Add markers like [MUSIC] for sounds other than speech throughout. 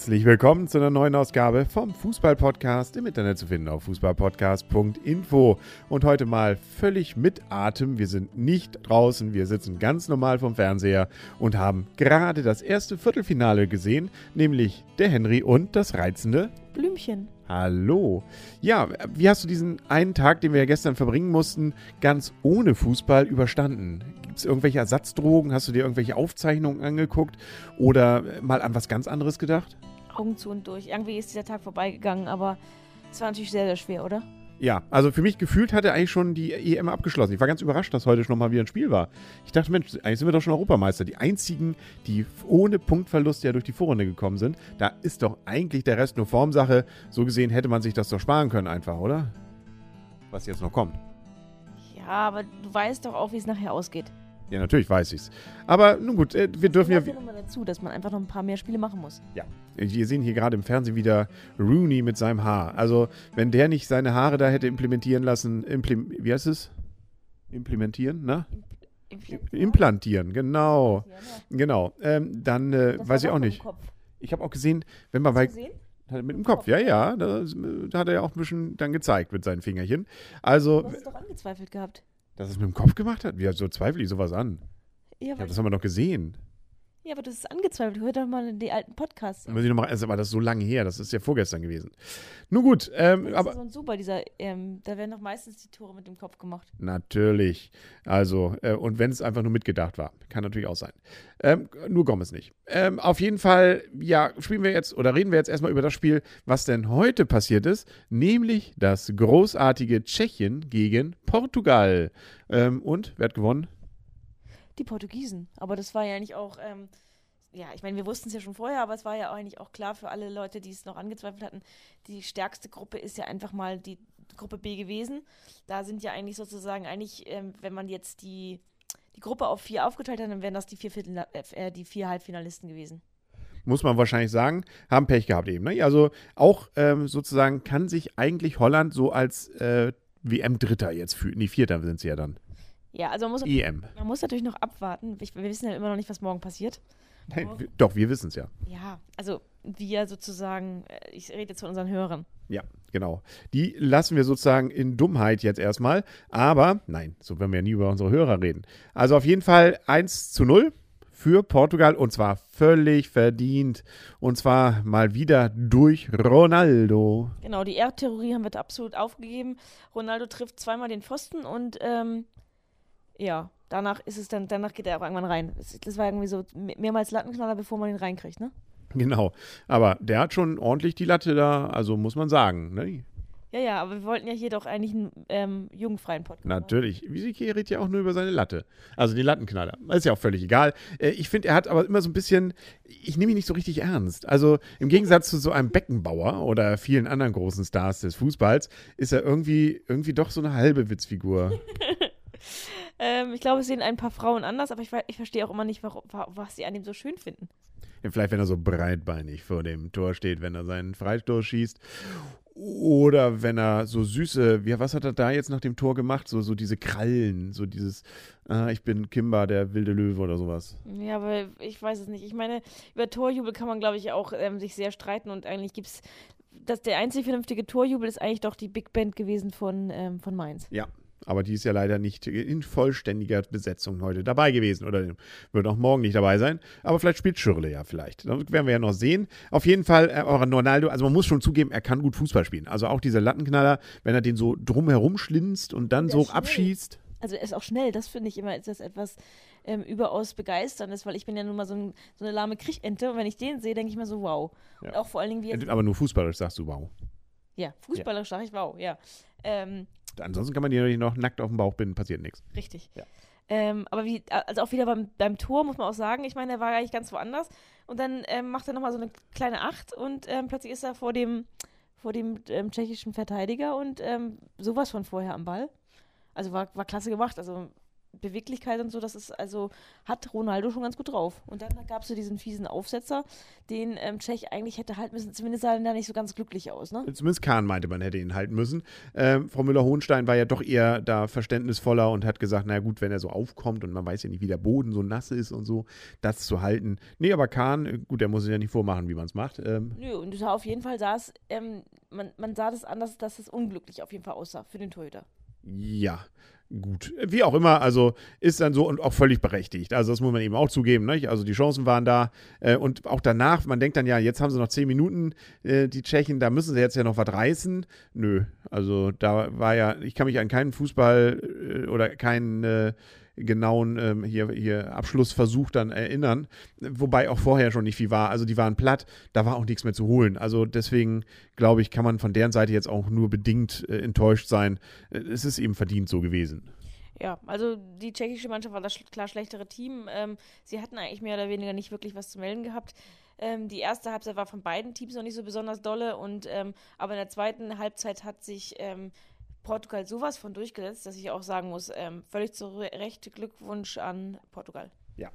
Herzlich willkommen zu einer neuen Ausgabe vom Fußball-Podcast im Internet zu finden auf fußballpodcast.info. Und heute mal völlig mit Atem. Wir sind nicht draußen, wir sitzen ganz normal vom Fernseher und haben gerade das erste Viertelfinale gesehen, nämlich der Henry und das reizende Blümchen. Hallo. Ja, wie hast du diesen einen Tag, den wir ja gestern verbringen mussten, ganz ohne Fußball überstanden? Gibt es irgendwelche Ersatzdrogen? Hast du dir irgendwelche Aufzeichnungen angeguckt oder mal an was ganz anderes gedacht? Augen zu und durch. Irgendwie ist dieser Tag vorbeigegangen, aber es war natürlich sehr, sehr schwer, oder? Ja, also für mich gefühlt hatte eigentlich schon die EM abgeschlossen. Ich war ganz überrascht, dass heute schon mal wieder ein Spiel war. Ich dachte, Mensch, eigentlich sind wir doch schon Europameister. Die einzigen, die ohne Punktverlust ja durch die Vorrunde gekommen sind. Da ist doch eigentlich der Rest nur Formsache. So gesehen hätte man sich das doch sparen können einfach, oder? Was jetzt noch kommt. Ja, aber du weißt doch auch, wie es nachher ausgeht. Ja, natürlich weiß ich's. Aber nun gut, äh, wir dürfen Das ja. ja nochmal dazu, dass man einfach noch ein paar mehr Spiele machen muss. Ja. Wir sehen hier gerade im Fernsehen wieder Rooney mit seinem Haar. Also, wenn der nicht seine Haare da hätte implementieren lassen, implim wie heißt es? Implementieren, ne? Implantieren, genau. Genau. Ähm, dann äh, Das weiß ich auch nicht. Ich habe auch gesehen, wenn man bei. Gesehen? Mit dem Kopf, ja, ja. Da, da hat er ja auch ein bisschen dann gezeigt mit seinen Fingerchen. Also, Du hast es doch angezweifelt gehabt. Dass es mit dem Kopf gemacht hat? Wie so zweifle ich sowas an? Ja, Ja, aber, das haben wir doch gesehen. Ja, aber hast es angezweifelt. Hör doch mal in die alten Podcasts. Muss ich noch mal, also war das so lange her, das ist ja vorgestern gewesen. Nun gut, ähm, Das aber ist so super, dieser, ähm, da werden doch meistens die Tore mit dem Kopf gemacht. natürlich. Also, äh, und wenn es einfach nur mitgedacht war, kann natürlich auch sein. Ähm, nur Gomez nicht. Ähm, auf jeden Fall, ja, spielen wir jetzt oder reden wir jetzt erstmal über das Spiel, was denn heute passiert ist, nämlich das großartige Tschechien gegen Portugal. Ähm, und wer hat gewonnen? Die Portugiesen. Aber das war ja eigentlich auch, ähm, ja, ich meine, wir wussten es ja schon vorher, aber es war ja eigentlich auch klar für alle Leute, die es noch angezweifelt hatten. Die stärkste Gruppe ist ja einfach mal die Gruppe B gewesen. Da sind ja eigentlich sozusagen, eigentlich, ähm, wenn man jetzt die, die Gruppe auf vier aufgeteilt hat, dann wären das die vier, Viertel, äh, die vier Halbfinalisten gewesen. muss man wahrscheinlich sagen, haben Pech gehabt eben. Ne? Also auch ähm, sozusagen kann sich eigentlich Holland so als äh, WM-Dritter jetzt fühlen. Nee, Vierter sind sie ja dann. Ja, also man muss, EM. man muss natürlich noch abwarten. Ich, wir wissen ja immer noch nicht, was morgen passiert. Nein, wir, doch, wir wissen es ja. Ja, also wir sozusagen, äh, ich rede jetzt von unseren Hörern. Ja, genau. Die lassen wir sozusagen in Dummheit jetzt erstmal. Aber, nein, so werden wir ja nie über unsere Hörer reden. Also auf jeden Fall 1 zu 0 für Portugal und zwar völlig verdient. Und zwar mal wieder durch Ronaldo. Genau, die Erdtheorie haben wir absolut aufgegeben. Ronaldo trifft zweimal den Pfosten und ähm, ja, danach ist es dann, danach geht er auch irgendwann rein. Das, war irgendwie so me- mehrmals Lattenknaller, bevor man ihn reinkriegt, ne? Genau. Aber der hat schon ordentlich die Latte da, also muss man sagen. Ne? Ja, ja, aber wir wollten ja hier doch eigentlich einen ähm, jugendfreien Podcast. Natürlich. Wiesikee redet ja auch nur über seine Latte. Also den Lattenknaller. Ist ja auch völlig egal. Äh, Ich finde, er hat aber immer so ein bisschen, ich nehme ihn nicht so richtig ernst. Also im Gegensatz zu so einem Beckenbauer oder vielen anderen großen Stars des Fußballs, ist er irgendwie, irgendwie doch so eine halbe Witzfigur. [LAUGHS] Ähm, ich glaube, es sehen ein paar Frauen anders, aber ich, ich verstehe auch immer nicht, warum, wa- was sie an ihm so schön finden. Ja, Vielleicht, wenn er so breitbeinig vor dem Tor steht, wenn er seinen Freistoß schießt. Oder wenn er so süße, wie, was hat er da jetzt nach dem Tor gemacht? So, so diese Krallen, so dieses, ah, ich bin Kimba, der wilde Löwe oder sowas. Ja, aber ich weiß es nicht. Ich meine, über Torjubel kann man, glaube ich, auch ähm, sich sehr streiten und eigentlich gibt es, dass der einzig vernünftige Torjubel ist eigentlich doch die Big Band gewesen von, ähm, von Mainz. Ja, aber die ist ja leider nicht in vollständiger Besetzung heute dabei gewesen oder wird auch morgen nicht dabei sein. Aber vielleicht spielt Schürle ja vielleicht. Das werden wir ja noch sehen. Auf jeden Fall, äh, Ronaldo, also man muss schon zugeben, er kann gut Fußball spielen. Also auch dieser Lattenknaller, wenn er den so drumherum schlinzt und dann Der so schnell. abschießt. Also er ist auch schnell, das finde ich immer, ist das etwas ähm, überaus begeisterndes, weil ich bin ja nun mal so, ein, so eine lahme Kriechente und wenn ich den sehe, denke ich mir so, wow. Ja. Und auch vor allen Dingen, wie er, Aber nur fußballerisch sagst du, wow. ja, fußballerisch sage ich, wow, ja. Ähm, Ansonsten kann man die natürlich noch nackt auf dem Bauch binden, passiert nichts. Richtig. Ja. Ähm, aber wie, also auch wieder beim, beim Tor muss man auch sagen, ich meine, er war eigentlich ganz woanders und dann ähm, macht er nochmal so eine kleine Acht und ähm, plötzlich ist er vor dem, vor dem ähm, tschechischen Verteidiger und ähm, sowas von vorher am Ball. Also war, war klasse gemacht. Also Beweglichkeit und so, das ist also, hat Ronaldo schon ganz gut drauf. Und dann gab es so diesen fiesen Aufsetzer, den ähm, Tschech eigentlich hätte halten müssen. Zumindest sah er da nicht so ganz glücklich aus, ne? Zumindest Kahn meinte, man hätte ihn halten müssen. Ähm, Frau Müller-Hohenstein war ja doch eher da verständnisvoller und hat gesagt, naja gut, wenn er so aufkommt und man weiß ja nicht, wie der Boden so nass ist und so, das zu halten. Nee, aber Kahn, äh, gut, der muss es ja nicht vormachen, wie man es macht. Ähm, Nö, und sah auf jeden Fall saß, ähm, man, man sah das anders, dass es unglücklich auf jeden Fall aussah für den Torhüter. Ja, gut. Wie auch immer, also ist dann so und auch völlig berechtigt. Also das muss man eben auch zugeben. Ne? Also die Chancen waren da. Äh, und auch danach, man denkt dann ja, jetzt haben sie noch zehn Minuten, äh, die Tschechen, da müssen sie jetzt ja noch was reißen. Nö, also da war ja, ich kann mich an keinen Fußball äh, oder keinen äh, genauen ähm, hier, hier Abschlussversuch dann erinnern. Wobei auch vorher schon nicht viel war. Also die waren platt, da war auch nichts mehr zu holen. Also deswegen glaube ich, kann man von deren Seite jetzt auch nur bedingt äh, enttäuscht sein. Äh, es ist eben verdient so gewesen. Ja, also die tschechische Mannschaft war das klar schlechtere Team. Ähm, sie hatten eigentlich mehr oder weniger nicht wirklich was zu melden gehabt. Ähm, die erste Halbzeit war von beiden Teams noch nicht so besonders dolle und ähm, aber in der zweiten Halbzeit hat sich ähm, Portugal sowas von durchgesetzt, dass ich auch sagen muss, ähm, völlig zu Recht Glückwunsch an Portugal. Ja.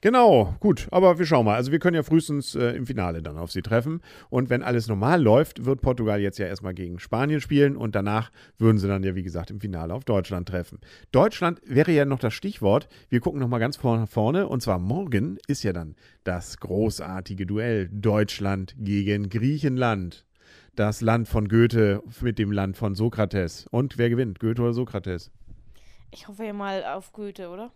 Genau, gut, aber wir schauen mal. Also wir können ja frühestens äh, im Finale dann auf sie treffen. Und wenn alles normal läuft, wird Portugal jetzt ja erstmal gegen Spanien spielen und danach würden sie dann ja, wie gesagt, im Finale auf Deutschland treffen. Deutschland wäre ja noch das Stichwort. Wir gucken nochmal ganz vor, vorne. Und zwar morgen ist ja dann das großartige Duell Deutschland gegen Griechenland das Land von Goethe mit dem Land von Sokrates. Und wer gewinnt, Goethe oder Sokrates? Ich hoffe ja mal auf Goethe, oder?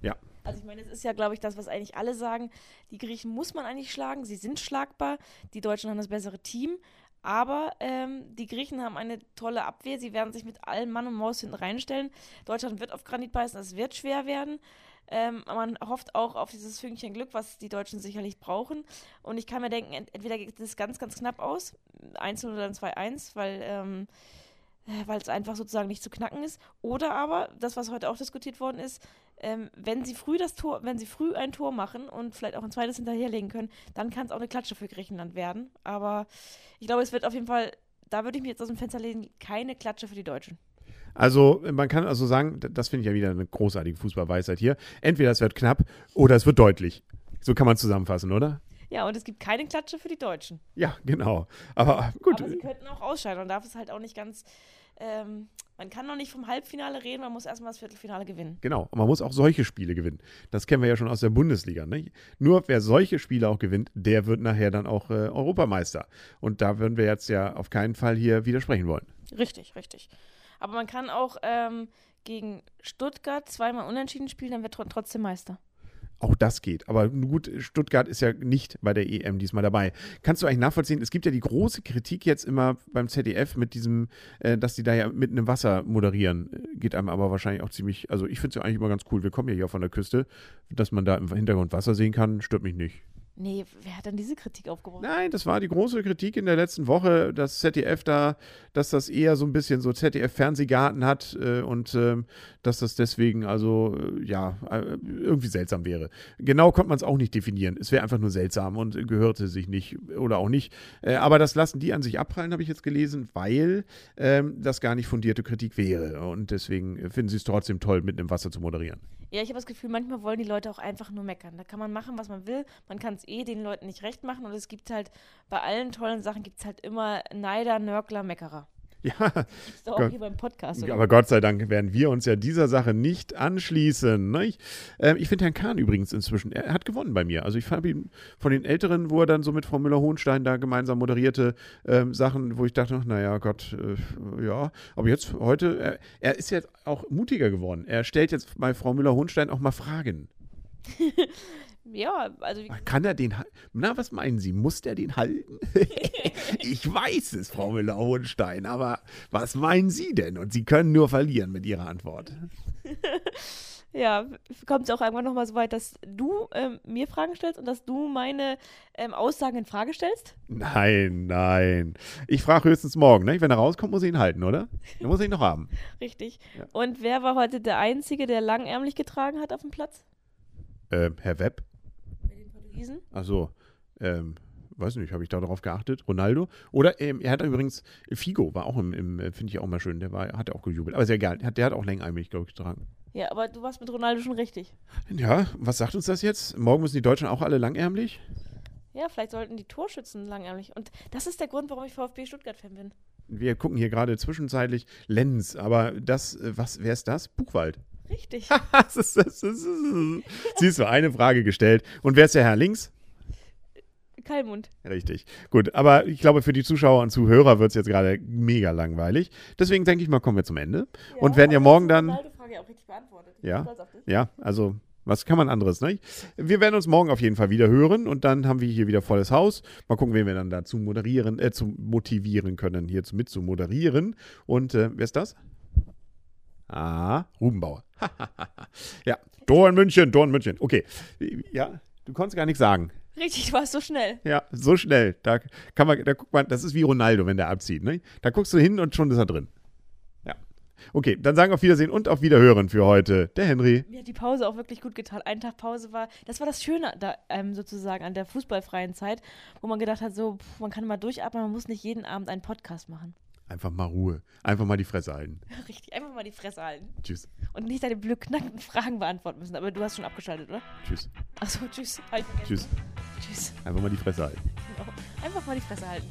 Ja. Also ich meine, es ist ja, glaube ich, das, was eigentlich alle sagen. Die Griechen muss man eigentlich schlagen, sie sind schlagbar. Die Deutschen haben das bessere Team. Aber ähm, die Griechen haben eine tolle Abwehr. Sie werden sich mit allen Mann und Maus hinten reinstellen. Deutschland wird auf Granit beißen, es wird schwer werden. Ähm, man hofft auch auf dieses Fünkchen Glück, was die Deutschen sicherlich brauchen. Und ich kann mir denken, ent entweder geht es ganz, ganz knapp aus, 1 oder 2-1, weil ähm, äh, weil es einfach sozusagen nicht zu knacken ist. Oder aber, das, was heute auch diskutiert worden ist, ähm, wenn sie früh das Tor, wenn sie früh ein Tor machen und vielleicht auch ein zweites hinterherlegen können, dann kann es auch eine Klatsche für Griechenland werden. Aber ich glaube, es wird auf jeden Fall, da würde ich mir jetzt aus dem Fenster legen, keine Klatsche für die Deutschen. Also man kann also sagen, das finde ich ja wieder eine großartige Fußballweisheit hier. Entweder es wird knapp oder es wird deutlich. So kann man zusammenfassen, oder? Ja, und es gibt keine Klatsche für die Deutschen. Ja, genau. Aber gut. Aber sie könnten auch ausscheiden. Man darf es halt auch nicht ganz. Ähm, man kann noch nicht vom Halbfinale reden, man muss erstmal das Viertelfinale gewinnen. Genau, und man muss auch solche Spiele gewinnen. Das kennen wir ja schon aus der Bundesliga. Ne? Nur wer solche Spiele auch gewinnt, der wird nachher dann auch äh, Europameister. Und da würden wir jetzt ja auf keinen Fall hier widersprechen wollen. Richtig, richtig. Aber man kann auch ähm, gegen Stuttgart zweimal unentschieden spielen, dann wird tr trotzdem Meister. Auch das geht. Aber gut, Stuttgart ist ja nicht bei der EM diesmal dabei. Kannst du eigentlich nachvollziehen? Es gibt ja die große Kritik jetzt immer beim ZDF mit diesem, äh, dass die da ja mitten im Wasser moderieren. Geht einem aber wahrscheinlich auch ziemlich, also ich finde es ja eigentlich immer ganz cool. Wir kommen ja hier von der Küste, dass man da im Hintergrund Wasser sehen kann, stört mich nicht. Nee, wer hat denn diese Kritik aufgebracht? Nein, das war die große Kritik in der letzten Woche, dass ZDF da, dass das eher so ein bisschen so ZDF-Fernsehgarten hat äh, und äh, dass das deswegen also, äh, ja, äh, irgendwie seltsam wäre. Genau konnte man es auch nicht definieren. Es wäre einfach nur seltsam und gehörte sich nicht oder auch nicht. Äh, aber das lassen die an sich abprallen, habe ich jetzt gelesen, weil ähm, das gar nicht fundierte Kritik wäre. Und deswegen finden sie es trotzdem toll, mitten im Wasser zu moderieren. Ja, ich habe das Gefühl, manchmal wollen die Leute auch einfach nur meckern. Da kann man machen, was man will. Man kann es eh den Leuten nicht recht machen. Und es gibt halt, bei allen tollen Sachen gibt es halt immer Neider, Nörgler, Meckerer. [LAUGHS] Ja, Das ist doch auch Gott. hier beim Podcast. Oder? aber Gott sei Dank werden wir uns ja dieser Sache nicht anschließen. Ne? Ich, ähm, ich finde Herrn Kahn übrigens inzwischen, er hat gewonnen bei mir. Also ich fand ihn von den Älteren, wo er dann so mit Frau Müller-Hohenstein da gemeinsam moderierte, ähm, Sachen, wo ich dachte, naja, Gott, äh, ja. Aber jetzt heute, er, er ist jetzt auch mutiger geworden. Er stellt jetzt bei Frau Müller-Hohenstein auch mal Fragen. [LAUGHS] Ja, also Kann er den? Na, was meinen Sie? Muss der den halten? [LAUGHS] ich weiß es, Frau Müller-Hohenstein, aber was meinen Sie denn? Und Sie können nur verlieren mit Ihrer Antwort. [LAUGHS] ja, kommt es auch irgendwann nochmal so weit, dass du ähm, mir Fragen stellst und dass du meine ähm, Aussagen in Frage stellst? Nein, nein. Ich frage höchstens morgen. Ne? Wenn er rauskommt, muss ich ihn halten, oder? Dann muss ich ihn noch haben. Richtig. Ja. Und wer war heute der Einzige, der langärmlich getragen hat auf dem Platz? Ähm, Herr Webb? Bei den Portugiesen? Achso, ähm, weiß nicht, habe ich da darauf geachtet? Ronaldo? Oder ähm, er hat übrigens, Figo war auch im, im äh, finde ich auch mal schön, der war, hat auch gejubelt. Aber ist ja egal, der hat, der hat auch längärmlich, glaube ich, getragen. Ja, aber du warst mit Ronaldo schon richtig. Ja, was sagt uns das jetzt? Morgen müssen die Deutschen auch alle langärmlich? Ja, vielleicht sollten die Torschützen langärmlich. Und das ist der Grund, warum ich VfB Stuttgart-Fan bin. Wir gucken hier gerade zwischenzeitlich Lenz, aber das, äh, was, wer ist das? Buchwald. Richtig. [LAUGHS] Siehst du, eine Frage gestellt. Und wer ist der Herr links? Kalmund. Richtig. Gut, aber ich glaube, für die Zuschauer und Zuhörer wird es jetzt gerade mega langweilig. Deswegen denke ich mal, kommen wir zum Ende. und werden ja morgen dann. die ja auch richtig beantwortet. Ja. Ja, also was kann man anderes, ne? Wir werden uns morgen auf jeden Fall wieder hören und dann haben wir hier wieder volles Haus. Mal gucken, wen wir dann dazu moderieren, äh, zu motivieren können, hier mit zu moderieren. Und äh, wer ist das? Ah, Rubenbauer. [LAUGHS] ja, Dorn München, Dorn München. Okay. Ja, du konntest gar nichts sagen. Richtig, du warst so schnell. Ja, so schnell. Da kann man, da guckt man, das ist wie Ronaldo, wenn der abzieht, ne? Da guckst du hin und schon ist er drin. Ja. Okay, dann sagen auf Wiedersehen und auf Wiederhören für heute der Henry. Mir hat die Pause auch wirklich gut getan. Ein Tag Pause war, das war das Schöne da, ähm, sozusagen an der fußballfreien Zeit, wo man gedacht hat, so, pff, man kann mal durchatmen, man muss nicht jeden Abend einen Podcast machen. Einfach mal Ruhe. Einfach mal die Fresse halten. [LAUGHS] Richtig, einfach mal die Fresse halten. Tschüss. Und nicht deine blödknackten Fragen beantworten müssen. Aber du hast schon abgeschaltet, oder? Tschüss. Achso, tschüss. Halt. Tschüss. Tschüss. Einfach mal die Fresse halten. Genau. Einfach mal die Fresse halten.